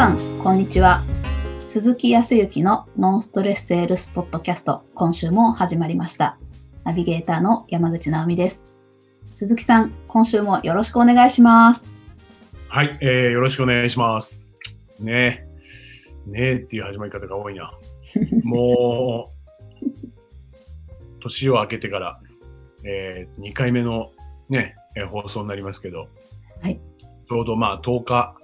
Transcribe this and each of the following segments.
さん、こんにちは。鈴木康之のノンストレスセールスポッドキャスト、今週も始まりました。ナビゲーターの山口直美です。鈴木さん、今週もよろしくお願いします。はい、えー、よろしくお願いします。ねえ、ねえっていう始まり方が多いな。もう、年を明けてから、えー、2回目のね、えー放送になりますけど、はいちょうどまあ10日、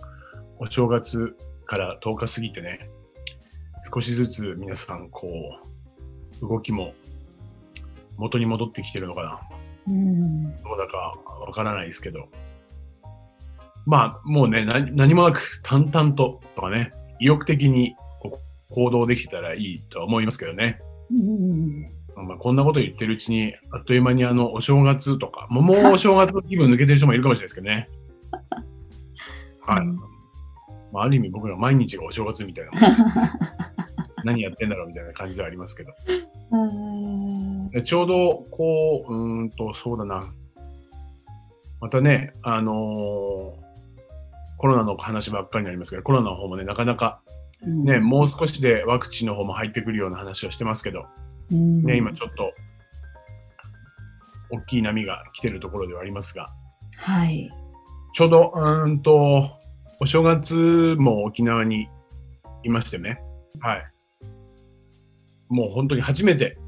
お正月から10日過ぎてね、少しずつ皆さん、こう、動きも元に戻ってきてるのかな。うん、どうだかわからないですけど。まあ、もうね、何何もなく淡々ととかね、意欲的に行動できてたらいいとは思いますけどね。うん、まあ、こんなこと言ってるうちに、あっという間にあの、お正月とか、もうもうお正月の気分抜けてる人もいるかもしれないですけどね。はい。うんまあ、ある意味僕ら毎日がお正月みたいな。何やってんだろうみたいな感じではありますけど。ちょうど、こう、うーんと、そうだな。またね、あのーコロナの話ばっかりになりますけど、コロナの方もね、なかなかね、もう少しでワクチンの方も入ってくるような話をしてますけど、うんね、今ちょっと、大きい波が来てるところではありますが、はい。ちょうど、うーんと、お正月も沖縄にいましてね、はい。もう本当に初めて、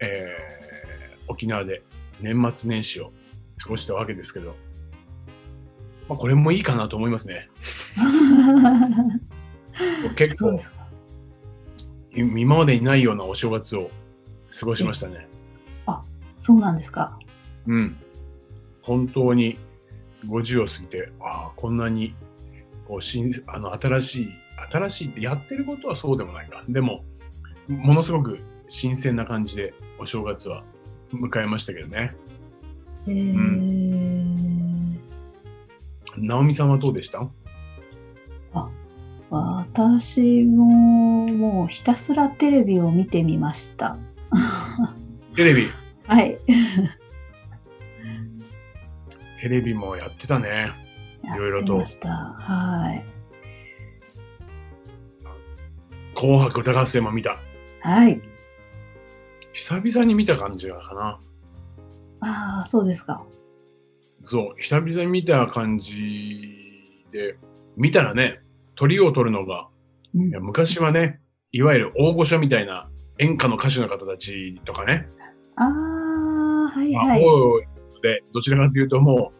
えー、沖縄で年末年始を過ごしたわけですけど、まあ、これもいいかなと思いますね。結構今までにないようなお正月を過ごしましたね。そうなんですか。うん。本当に50を過ぎて、ああ、こんなにこう新あの新しい、新しいってやってることはそうでもないか。でも、ものすごく新鮮な感じでお正月は迎えましたけどね。へー直美さんはどうでした？私ももうひたすらテレビを見てみました。テレビ、はい。テレビもやってたね。いろいろと。はい。紅白歌合戦も見た。はい。久々に見た感じがかな。ああ、そうですか。そう、久々に見た感じで、見たらね、鳥を取るのが、うんいや昔はね、いわゆる大御所みたいな演歌の歌手の方たちとかね、ああ、はいまあはい。多いので、どちらかというとも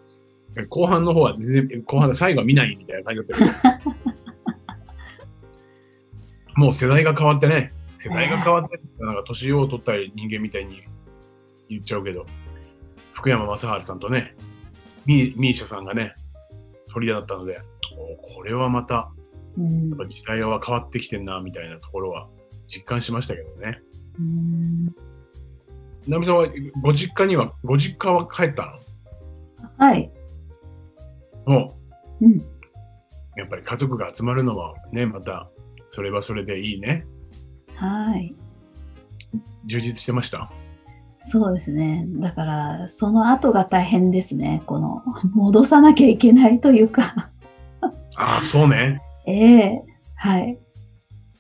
う、後半の方は全然、後半の最後は見ないみたいな感じだったけど、もう世代が変わってね、世代が変わって、なんか年を取った人間みたいに言っちゃうけど、福山雅治さんとね、ミーシャさんがね、鳥屋だったので、おこれはまた、うん。やっぱ時代は変わってきてんな、みたいなところは実感しましたけどね。うんナミさんは、ご実家には、ご実家は帰ったはい。のもうん。う、やっぱり家族が集まるのはね、また、それはそれでいいね。はい。充実してました？そうですね。だから、その後が大変ですね。この、戻さなきゃいけないというか。ああ、そうね。ええはい。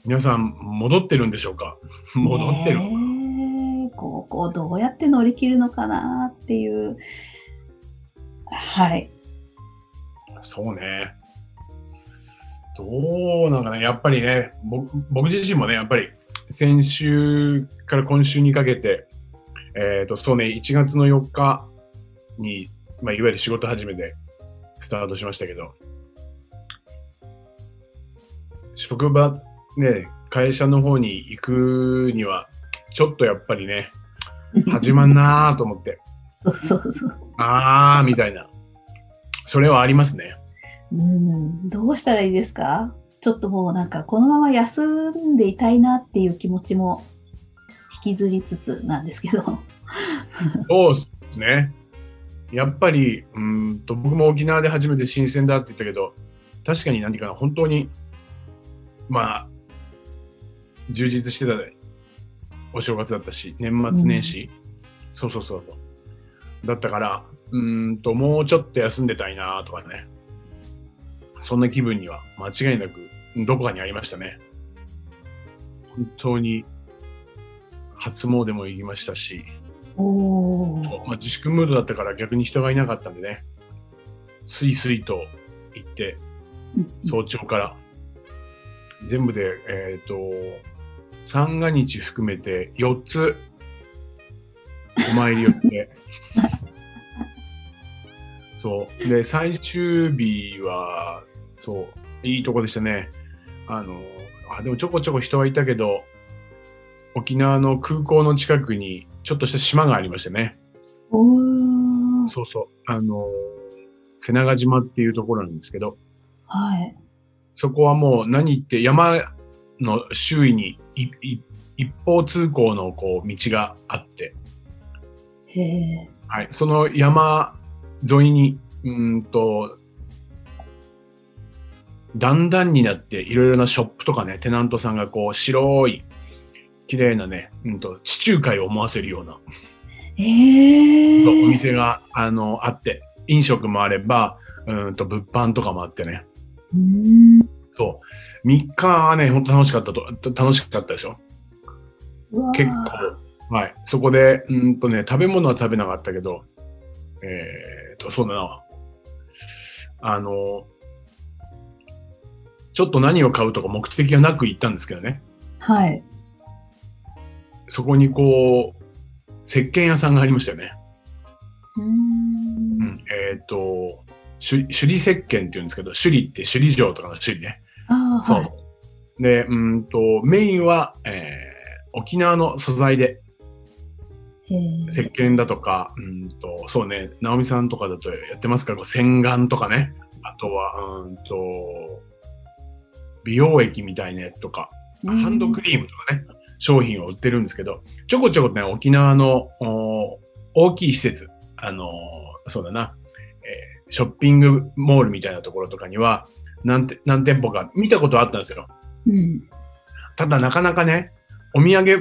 皆さん、戻ってるんでしょうか？戻ってる。ここをどうやって乗り切るのかなっていう。はい。そうね。どうなんかね、やっぱりね、僕自身もね、やっぱり先週から今週にかけて、えっ、と、そうね、1月の4日に、まあ、いわゆる仕事始めでスタートしましたけど、職場、ね、会社の方に行くには、ちょっとやっぱりね、始まんなーと思って、そうそうそう。あーみたいな、それはありますね。うん。どうしたらいいですか？ちょっともうなんか、このまま休んでいたいなっていう気持ちも引きずりつつなんですけど。そうですね。やっぱり、うーんと、僕も沖縄で初めて新鮮だって言ったけど、確かに何かな、本当に、まあ、充実してたお正月だったし、年末年始、そうそうそうそう。だったから、うーんと、もうちょっと休んでたいなとかね。そんな気分には間違いなくどこかにありましたね。本当に初詣も行きましたし、まあ、自粛ムードだったから逆に人がいなかったんでね、スイスイと行って、うん。早朝から、全部で、えっ、と、三が日含めて4つ、お参り寄って、そう。で、最終日は、そう、いいとこでしたね。あの、あ、でもちょこちょこ人はいたけど、沖縄の空港の近くにちょっとした島がありましてね。そうそう。あの、瀬長島っていうところなんですけど、はい。そこはもう何言って山の周囲にいい一方通行のこう道があって。はい、その山沿いに、うーんと、だんだんになっていろいろなショップとかね、テナントさんがこう白い、綺麗なね、うんと、地中海を思わせるような、えお店が、あの、あって、飲食もあれば、うーんと、物販とかもあってね、うーん。そう。3日はね、本当楽しかったと、楽しかったでしょ。結構。はい。そこで、うんとね、食べ物は食べなかったけど、えーと、そうだな。あの、ちょっと何を買うとか目的がなく行ったんですけどね。はい。そこにこう、石鹸屋さんがありましたよね。うー。うんん。えっ、と、首首里石鹸って言うんですけど、首里って首里城とかの首里ね。そう。はい。で、うんと、メインは、えー沖縄の素材で。石鹸だとか、うんと、そうね、直美さんとかだとやってますから、洗顔とかね、あとは、うんと、美容液みたいなやつとか、ハンドクリームとかね、商品を売ってるんですけど、ちょこちょこね、沖縄のお大きい施設、あのーそうだな、えーショッピングモールみたいなところとかには、何て何店舗か見たことあったんですよ。うん。ただなかなかね、お土産っ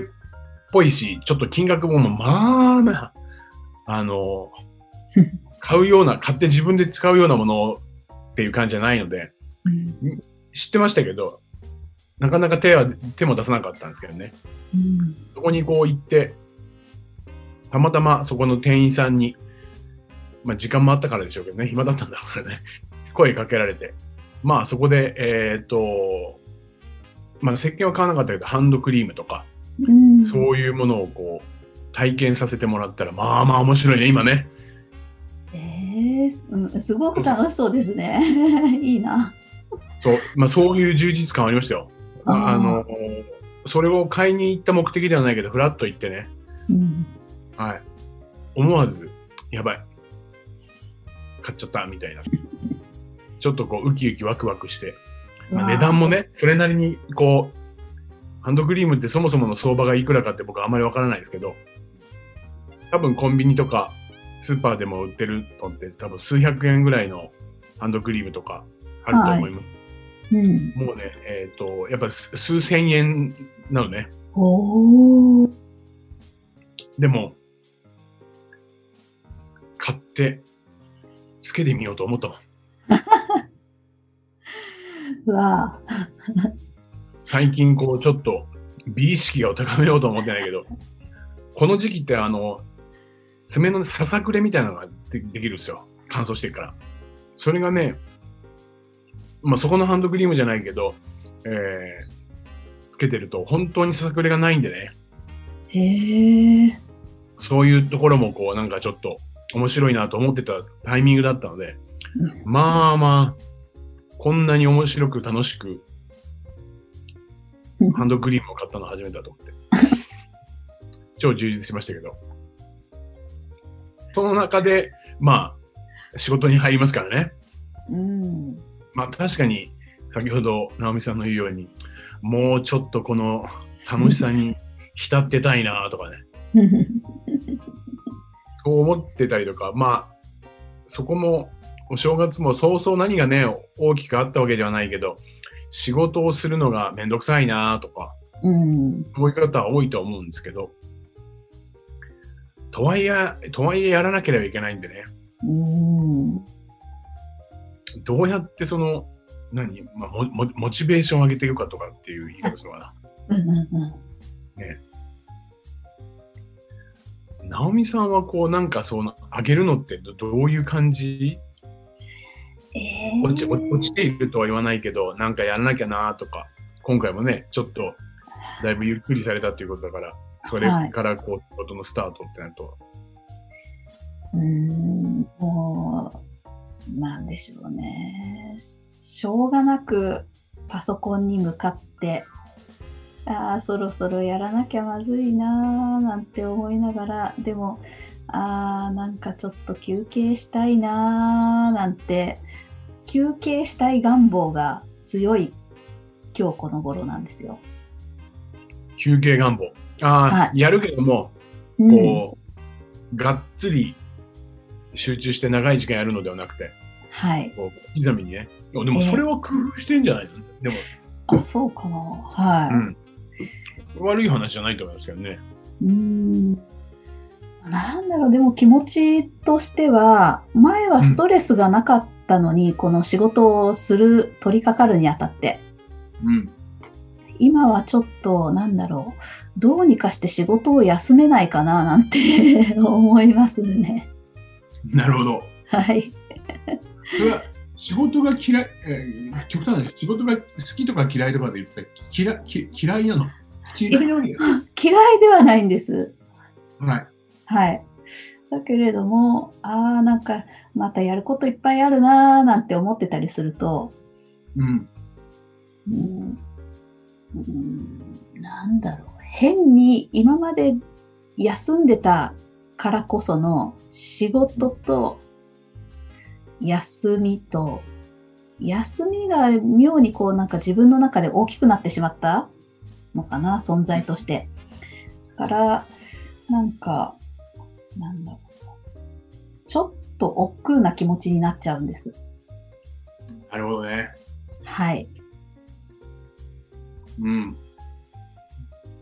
ぽいし、ちょっと金額もまあな、あの、買うような、買って自分で使うようなものっていう感じじゃないので、うん。知ってましたけど、なかなか手は、手も出さなかったんですけどね。うん。そこにこう行って、たまたまそこの店員さんに、まあ時間もあったからでしょうけどね、暇だったんだからね、声かけられて、まあそこで、えっ、と、まあ石鹸は買わなかったけど、ハンドクリームとか、うん。そういうものをこう、体験させてもらったら、まあまあ面白いね、今ね。ええうん、すごく楽しそうですね。いいな。そう、まあそういう充実感ありましたよ。あの、それを買いに行った目的ではないけど、ふらっと行ってね、うん。はい。思わず、やばい。買っちゃった、みたいな。ちょっとこう、ウキウキワクワクして。まあ、値段もね、それなりに、こう、ハンドクリームってそもそもの相場がいくらかって僕はあんまりわからないですけど、多分コンビニとかスーパーでも売ってるのって多分数百円ぐらいのハンドクリームとかあると思います。うん。もうね、えっ、と、やっぱり数数千円なのね。おお。でも、買って、つけてみようと思った。うわ最近こうちょっと美意識を高めようと思ってないけど、この時期ってあの、爪のささくれみたいなのがでできるんですよ。乾燥してるから。それがね、まあそこのハンドクリームじゃないけど、えー、つけてると本当にささくれがないんでね、へえ。そういうところもこうなんかちょっと面白いなと思ってたタイミングだったので、まあまあ、こんなに面白く楽しくハンドクリームを買ったの初めてだと思って。超充実しましたけど。その中で、まあ、仕事に入りますからね。うん。まあ確かに、先ほど直美さんの言うように、もうちょっとこの楽しさに 浸ってたいなとかね。そう思ってたりとか、まあ、そこも、お正月もそうそう何がね、大きくあったわけではないけど、仕事をするのがめんどくさいなとか、うん。そういう方は多いと思うんですけど、とはいえ、とはいえやらなければいけないんでね、うん。どうやってその何、まあ、モモモチベーションを上げていくかとかっていう言い方するのかな。うんうんうん。直美さんはこうなんかその上げるのってどどういう感じ？え落ち落落ちているとは言わないけど、なんかやらなきゃなとか、今回もね、ちょっとだいぶゆっくりされたということだから、それからこう、ことのスタートってなると、うーん、もう、なんでしょうね。しょうがなくパソコンに向かって、ああ、そろそろやらなきゃまずいなーなんて思いながら、でも、ああ、なんかちょっと休憩したいなーなんて、休憩したい願望が強い今日この頃なんですよ。休憩願望。ああ、はやるけども、うん、こう、がっつり集中して長い時間やるのではなくて、はい。こう、刻みにね。でもそれは工夫してんじゃないの、でも、あ、そうかな。はい。うん。悪い話じゃないと思いますけどね。うーんなんだろう、でも気持ちとしては、前はストレスがなかったのに、この仕事をする、取り掛かるにあたって、うん。今はちょっと、なんだろう、どうにかして仕事を休めないかな、なんて 思いますね。なるほど。はい。それは仕事が嫌い、えー、極端な話仕事が好きとか嫌いとかで言ったら嫌嫌いなの？嫌い。嫌いではないんです。はい。はい。だけれども、ああ、なんか、またやることいっぱいあるなーなんて思ってたりすると、うん。うんうんなんだろう変に今まで休んでたからこその仕事と休みと休みが妙にこうなんか自分の中で大きくなってしまったのかな存在として。だからなんかなんだろうちょっと億劫な気持ちになっちゃうんです。なるほどね。はい。うん。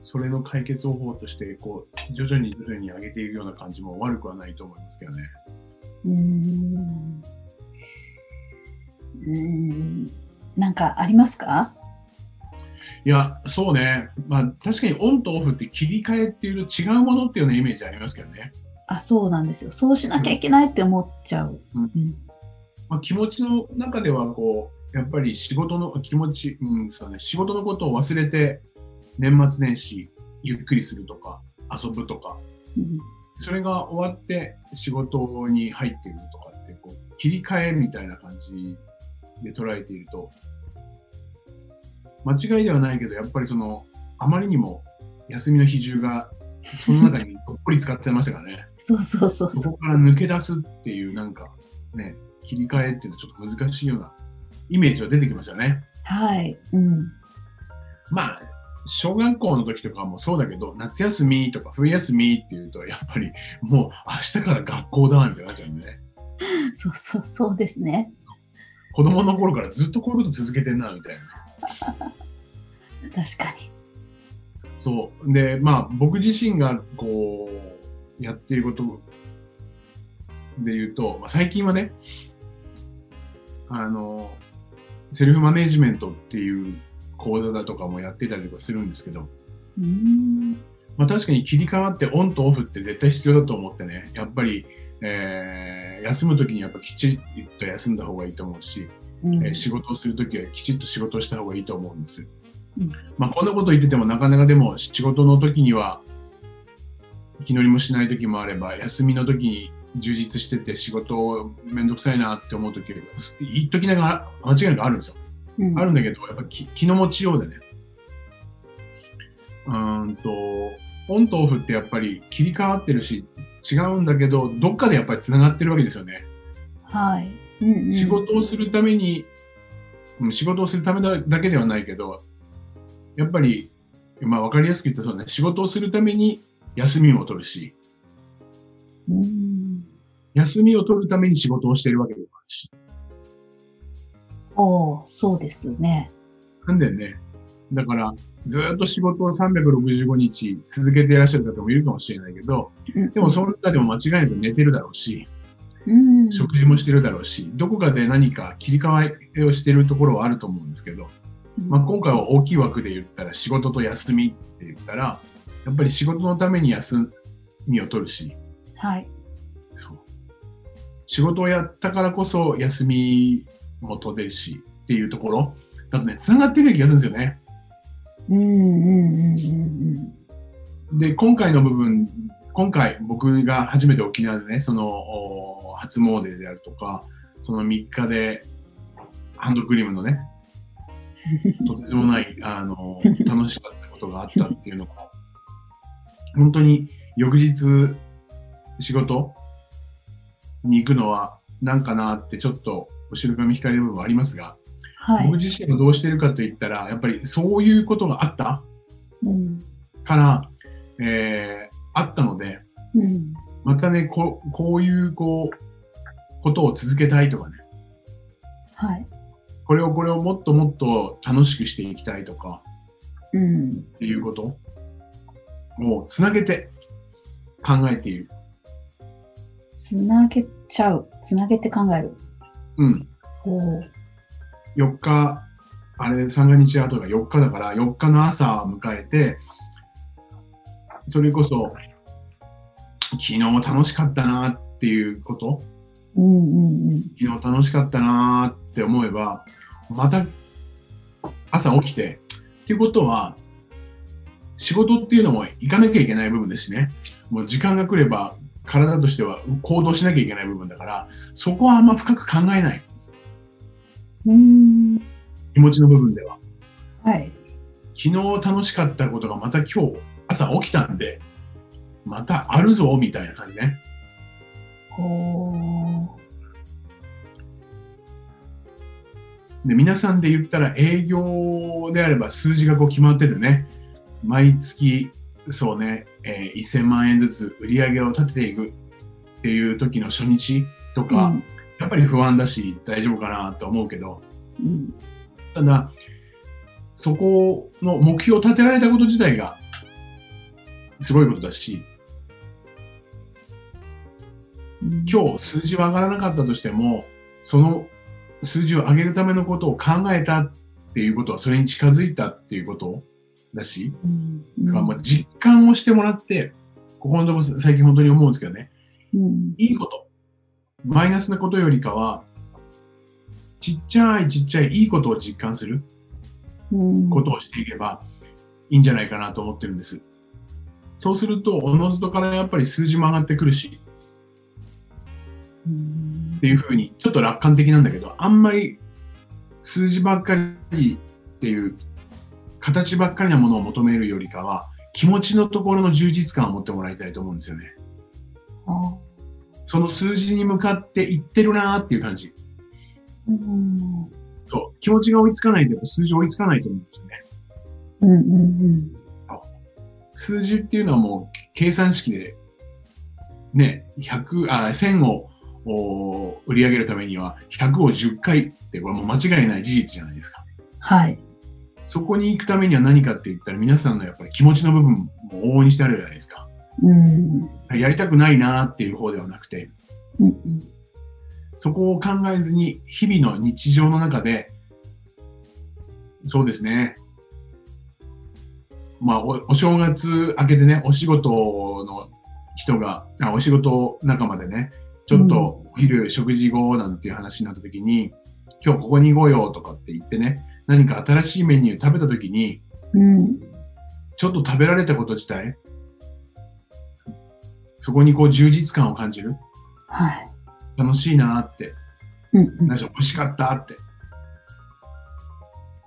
それの解決方法として、こう、徐々に徐々に上げていくような感じも悪くはないと思いますけどね。うーんうーんなんかありますか？いや、そうね。まあ、確かにオンとオフって切り替えっていうと違うものっていうようなイメージありますけどね。あ、そうなんですよ。そうしなきゃいけないって思っちゃう。うん。うん。まあ、気持ちの中では、こう、やっぱり仕事の気持ち、うん、そうね、仕事のことを忘れて、年末年始、ゆっくりするとか、遊ぶとか、うん。それが終わって仕事に入っているとかって、こう、切り替えみたいな感じで捉えていると、間違いではないけど、やっぱりその、あまりにも休みの比重が、その中にどっぷり使ってましたからね。そうそうそうそ。こから抜け出すっていう、なんか、ね、切り替えっていうのはちょっと難しいようなイメージは出てきますよね。はい。うん。まあ、小学校の時とかもそうだけど、夏休みとか冬休みっていうと、やっぱりもう明日から学校だみたいになっちゃうんでね。そうそうそうですね。子供の頃からずっとこういうこと続けてんな、みたいな。確かに。そう。で、まあ、僕自身がこう、やっていることで言うと、まあ、最近はね、あの、セルフマネジメントっていう講座だとかもやってたりとかするんですけど、うーん。まあ、確かに切り替わってオンとオフって絶対必要だと思ってね、やっぱり、えー休むときにやっぱきちっと休んだ方がいいと思うし、うんえー仕事をするときはきちっと仕事をした方がいいと思うんです。うんまあ、こんなこと言っててもなかなかでも仕事の時には気乗りもしない時もあれば休みの時に充実してて仕事めんどくさいなって思う時言っときながら間違いなくあるんですよ。うんあるんだけどやっぱ気気の持ちようでね。うーんとオンとオフってやっぱり切り替わってるし違うんだけどどっかでやっぱりつながってるわけですよね。はい。うんうん仕事をするために、うん仕事をするためだだけではないけど、やっぱり、まあ分かりやすく言ったらそうね、仕事をするために休みも取るし、うん休みを取るために仕事をしてるわけでもあるし。おーそうですね。なんでね、だから、ずっと仕事を365日続けていらっしゃる方もいるかもしれないけど、うんでもその中でも間違いなく寝てるだろうし、うん。食事もしてるだろうし、どこかで何か切り替えをしてるところはあると思うんですけど、まあ、今回は大きい枠で言ったら仕事と休みって言ったら、やっぱり仕事のために休みを取るし、はい。そう。仕事をやったからこそ休みも取れるしっていうところ、だとね、繋がってる気がするんですよね。うんうんうんうんで、今回の部分、今回僕が初めて沖縄でね、そのお初詣であるとか、その3日でハンドクリームのね、とてつもない、あの、楽しかったことがあったっていうのが、本当に翌日仕事に行くのはなんかなってちょっと後ろ髪引かれる部分はありますが、はい。僕自身がどうしてるかといったら、やっぱりそういうことがあったうんから、えーあったので、うんまたね、こうこういうこうことを続けたいとかね、はい。これをこれをもっともっと楽しくしていきたいとかうんっていうこと？をつなげて考えている。つなげちゃう。つなげて考える。うん。おお。4日、あれ、三が日後が4日だから、4日の朝を迎えて、それこそ、昨日楽しかったなっていうこと、うんうんうん。昨日楽しかったなって思えば、また朝起きて、っていうことは、仕事っていうのも行かなきゃいけない部分ですしね。もう時間が来れば、体としては行動しなきゃいけない部分だから、そこはあんま深く考えない。うん。気持ちの部分では。はい。昨日楽しかったことがまた今日朝起きたんで、またあるぞみたいな感じね。で、皆さんで言ったら営業であれば数字がこう決まってるね。毎月、そうね、えー1000万円ずつ売り上げを立てていくっていう時の初日とか、うんやっぱり不安だし大丈夫かなと思うけど、うん。ただ、そこの目標を立てられたこと自体がすごいことだし、今日数字は上がらなかったとしても、その数字を上げるためのことを考えたっていうことは、それに近づいたっていうことだし、うん。だからもう実感をしてもらって、ここのところ最近本当に思うんですけどね、うん。いいこと、マイナスなことよりかは、ちっちゃいちっちゃいいいことを実感するうん。ことをしていけばいいんじゃないかなと思ってるんです。そうすると、おのずとからやっぱり数字も上がってくるし、うんっていうふうに、ちょっと楽観的なんだけど、あんまり数字ばっかりっていう、形ばっかりなものを求めるよりかは、気持ちのところの充実感を持ってもらいたいと思うんですよね。あその数字に向かっていってるなーっていう感じ。うん。そう。気持ちが追いつかないと、数字追いつかないと思うんですよね。うんうん数字っていうのはもう計算式で、ね、100、あ、1000をお売り上げるためには100を10回って、これもう間違いない事実じゃないですか。はい。そこに行くためには何かって言ったら皆さんのやっぱり気持ちの部分も往々にしてあるじゃないですか。うん。やりたくないなっていう方ではなくて、うんそこを考えずに日々の日常の中で、そうですね。まあ、おお正月明けてね、お仕事の人が、あお仕事仲間でね、ちょっとお昼食事後なんていう話になった時に、今日ここに行こうよとかって言ってね、何か新しいメニュー食べた時に、うん。ちょっと食べられたこと自体、そこにこう充実感を感じる？はい。楽しいなって。うんうん何しろ美味しかったって。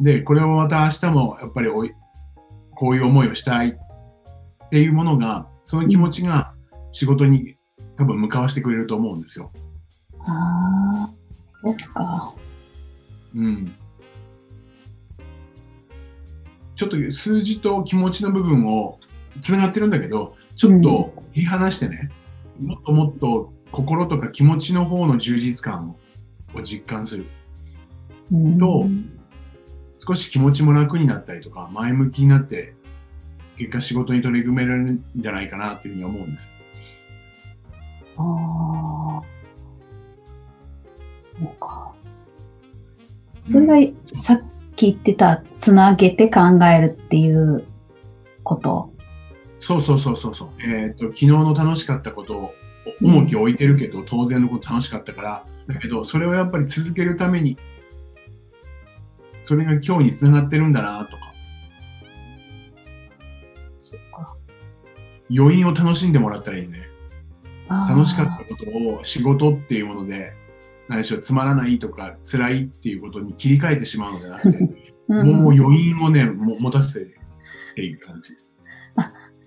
で、これをまた明日もやっぱりおいこういう思いをしたいっていうものが、その気持ちが仕事に多分向かわしてくれると思うんですよ。ああ、そっか。うん。ちょっと数字と気持ちの部分をつながってるんだけど、ちょっと切り離してね、もっともっと心とか気持ちの方の充実感を実感する。うんと少し気持ちも楽になったりとか、前向きになって、結果仕事に取り組めるんじゃないかなっていうふうに思うんです。ああ。そうか。それがさっき言ってた、つなげて考えるっていうこと？そうそうそうそうそう。えっ、と、昨日の楽しかったことを重きを置いてるけど、当然のこと楽しかったから、だけど、それをやっぱり続けるために、それが今日につながってるんだなとか、そっか。余韻を楽しんでもらったらいいね。楽しかったことを仕事っていうもので、何しろつまらないとか辛いっていうことに切り替えてしまうのではなくて、うんもう余韻をね、も持たせてっていう感じ。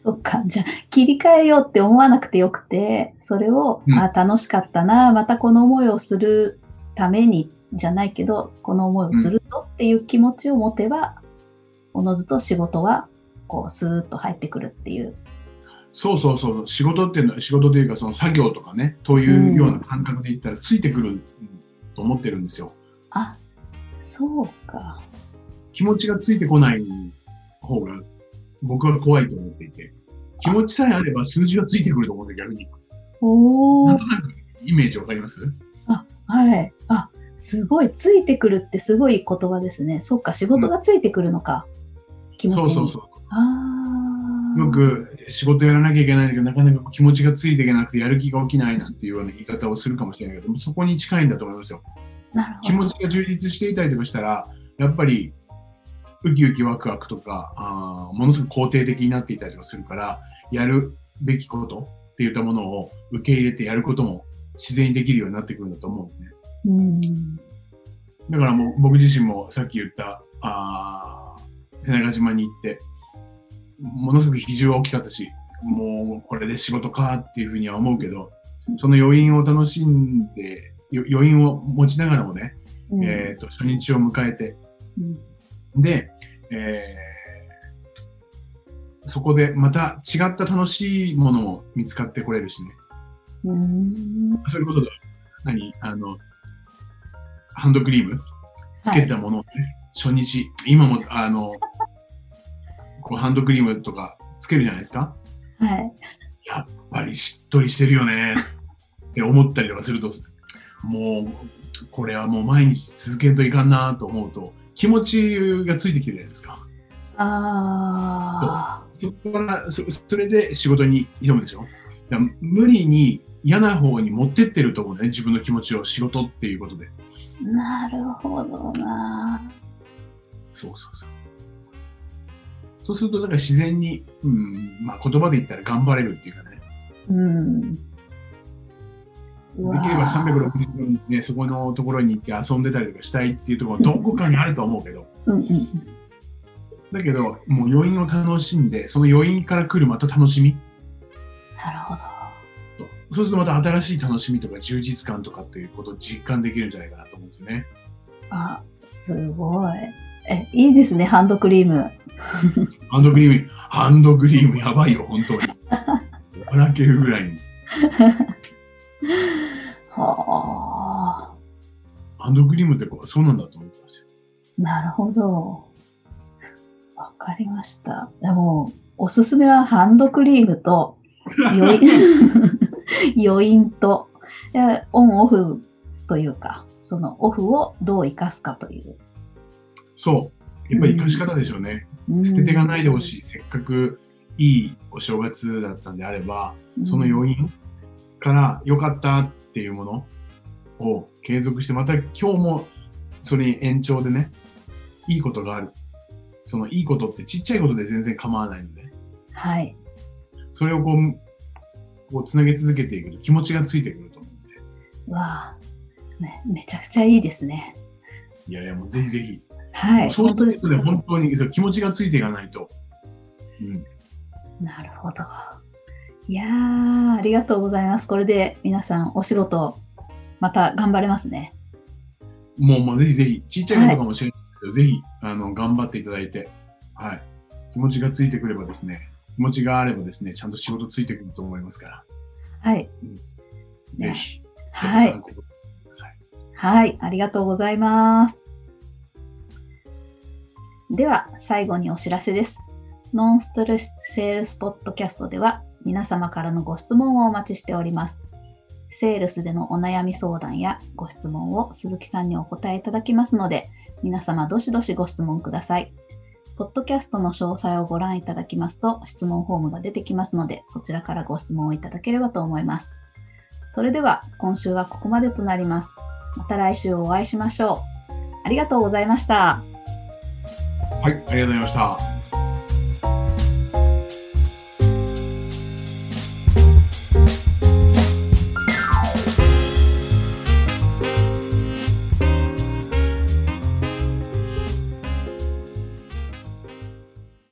そっか。じゃあ、切り替えようって思わなくてよくて、それを、うんあ、楽しかったな、またこの思いをするために、じゃないけど、この思いをするとっていう気持ちを持てば、おのずと仕事は、こう、スーッと入ってくるっていう。そうそうそう、仕事っていうのは、仕事というかその作業とかね、というような感覚で言ったらついてくると思ってるんですよ。あ、そうか。気持ちがついてこない方が僕は怖いと思っていて、気持ちさえあれば数字がついてくると思うんで逆に。おーなんと。なくイメージわかります？はい。あ、すごい。ついてくるってすごい言葉ですね。そっか、仕事がついてくるのか。気持ちに。そうそうそう。ああ。よく仕事やらなきゃいけないんだけど、なかなか気持ちがついていけなくてやる気が起きないなんていうような言い方をするかもしれないけど、そこに近いんだと思いますよ。気持ちが充実していたりとかしたら、やっぱりウキウキワクワクとか、あーものすごく肯定的になっていたりとかするから、やるべきことっていったものを受け入れてやることも自然にできるようになってくるんだと思うんですね。うん。だからもう僕自身もさっき言った、あー瀬長島に行って、ものすごく比重は大きかったし、もうこれで仕事かっていうふうには思うけど、その余韻を楽しんで、よ余韻を持ちながらもね、うんえー、と初日を迎えて、うんで、えーそこでまた違った楽しいものも見つかってこれるしね。うん。そういうことだ。何？あの、ハンドクリーム？つけたものをね、初日、今も、あの、こうハンドクリームとかつけるじゃないですか。はい。やっぱりしっとりしてるよねって思ったりとかすると、もう、これはもう毎日続けんといかんなと思うと、気持ちがついてきてるじゃないですか。ああ。そこからそ、それで仕事に挑むでしょ無理に嫌な方に持ってってると思うね、自分の気持ちを仕事っていうことで。なるほどな。そうそうそう。そうすると、だから自然に、うん、まあ言葉で言ったら頑張れるっていうかね。うん。できれば360分ね、そこのところに行って遊んでたりとかしたいっていうところどこかにあると思うけど、うんうんだけど、もう余韻を楽しんで、その余韻から来るまた楽しみ。なるほど。そうするとまた新しい楽しみとか充実感とかっていうことを実感できるんじゃないかなと思うんですよね。あ、すごい。え、いいですね、ハンドクリーム。ハンドクリーム、ハンドクリームやばいよ、本当に。笑けるぐらいに。はあ。ハンドクリームってこうそうなんだと思ってますよ。なるほど。わかりました。でも、おすすめはハンドクリームと 余韻余韻とでオンオフというか、そのオフをどう生かすかという。そう。やっぱり生かし方でしょうね。捨ててがないでほしい。せっかくいいお正月だったんであれば、その余韻から良かったっていうものを継続して、また今日もそれに延長でね、いいことがある。そのいいことってちっちゃいことで全然構わないので、はい。それをこう、こうつなげ続けていくと気持ちがついてくると思うんで、わあ、めめちゃくちゃいいですね。いやいや、もうぜひぜひ。はい。そうするとね、本当に気持ちがついていかないと。うん。なるほど。いやー、ありがとうございます。これで皆さんお仕事、また頑張れますね。もう、もうぜひぜひ、ちっちゃいことかもしれないけど、ぜひ、あの、頑張っていただいて、はい。気持ちがついてくればですね、気持ちがあればですね、ちゃんと仕事ついてくると思いますから、はい。ぜひ、はい参。考にしてください。はい。ありがとうございます。では、最後にお知らせです。ノンストレスセールスポッドキャストでは、皆様からのご質問をお待ちしております。セールスでのお悩み相談やご質問を鈴木さんにお答えいただきますので、皆様どしどしご質問ください。ポッドキャストの詳細をご覧いただきますと、質問フォームが出てきますので、そちらからご質問をいただければと思います。それでは、今週はここまでとなります。また来週お会いしましょう。ありがとうございました。はい、ありがとうございました。